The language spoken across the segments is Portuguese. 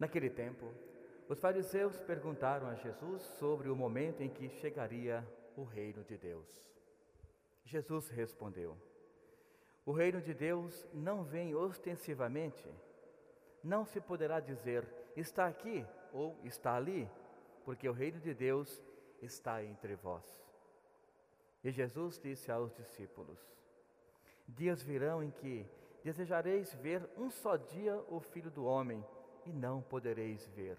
Naquele tempo, os fariseus perguntaram a Jesus sobre o momento em que chegaria o reino de Deus. Jesus respondeu: O reino de Deus não vem ostensivamente. Não se poderá dizer está aqui ou está ali, porque o reino de Deus está entre vós. E Jesus disse aos discípulos: Dias virão em que desejareis ver um só dia o Filho do Homem e não podereis ver.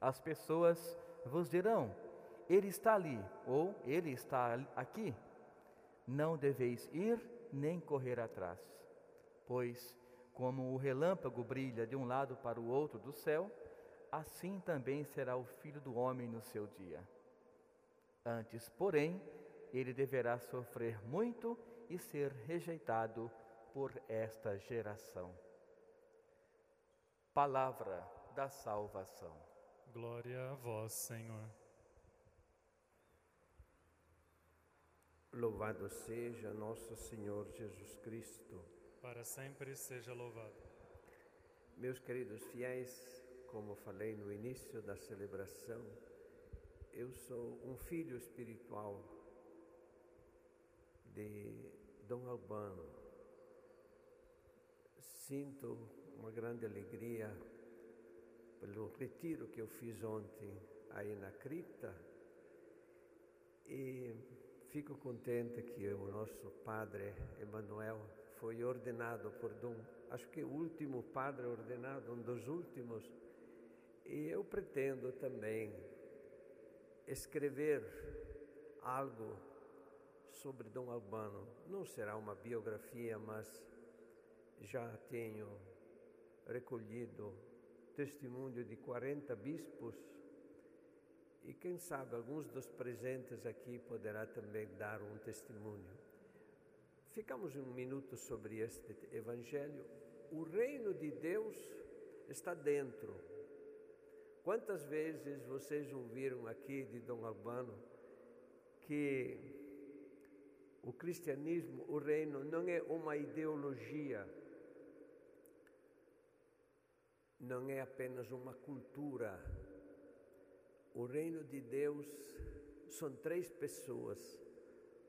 As pessoas vos dirão: Ele está ali ou Ele está aqui. Não deveis ir nem correr atrás, pois, como o relâmpago brilha de um lado para o outro do céu, assim também será o filho do homem no seu dia. Antes, porém, ele deverá sofrer muito e ser rejeitado por esta geração. Palavra da salvação. Glória a vós, Senhor. Louvado seja nosso Senhor Jesus Cristo. Para sempre seja louvado. Meus queridos fiéis, como falei no início da celebração, eu sou um filho espiritual de Dom Albano. Sinto uma grande alegria pelo retiro que eu fiz ontem aí na cripta e fico contente que o nosso padre Emanuel foi ordenado por Dom, acho que o último padre ordenado, um dos últimos, e eu pretendo também escrever algo sobre Dom Albano. Não será uma biografia, mas já tenho recolhido testemunho de 40 bispos e quem sabe alguns dos presentes aqui poderá também dar um testemunho. Ficamos um minuto sobre este evangelho. O reino de Deus está dentro. Quantas vezes vocês ouviram aqui de Dom Albano que o cristianismo, o reino, não é uma ideologia, não é apenas uma cultura. O reino de Deus são três pessoas: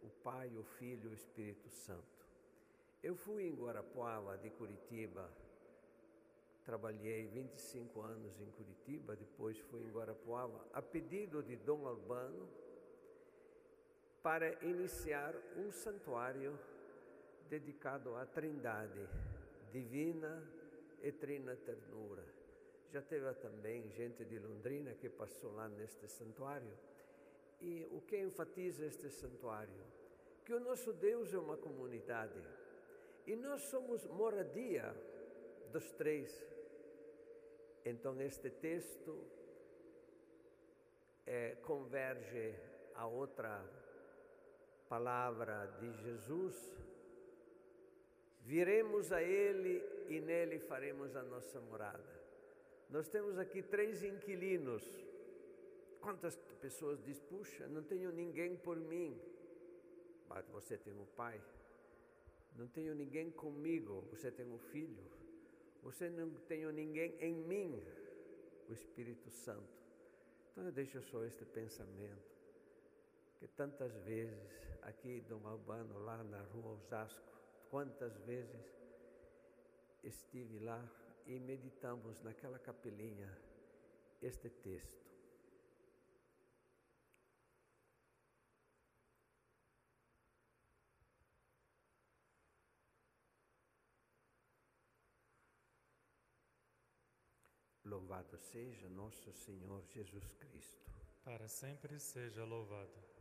o Pai, o Filho e o Espírito Santo. Eu fui em Guarapuava, de Curitiba, trabalhei 25 anos em Curitiba, depois fui em Guarapuava, a pedido de Dom Albano, para iniciar um santuário dedicado à Trindade divina, e trina ternura. Já teve também gente de Londrina que passou lá neste santuário. E o que enfatiza este santuário? Que o nosso Deus é uma comunidade e nós somos moradia dos três. Então, este texto é, converge a outra palavra de Jesus Viremos a Ele e nele faremos a nossa morada. Nós temos aqui três inquilinos. Quantas pessoas dizem, puxa, não tenho ninguém por mim. Mas você tem um pai. Não tenho ninguém comigo. Você tem um filho. Você não tem ninguém em mim. O Espírito Santo. Então eu deixo só este pensamento. Que tantas vezes aqui Dom Albano, lá na rua Osasco, Quantas vezes estive lá e meditamos naquela capelinha este texto. Louvado seja nosso Senhor Jesus Cristo. Para sempre seja louvado.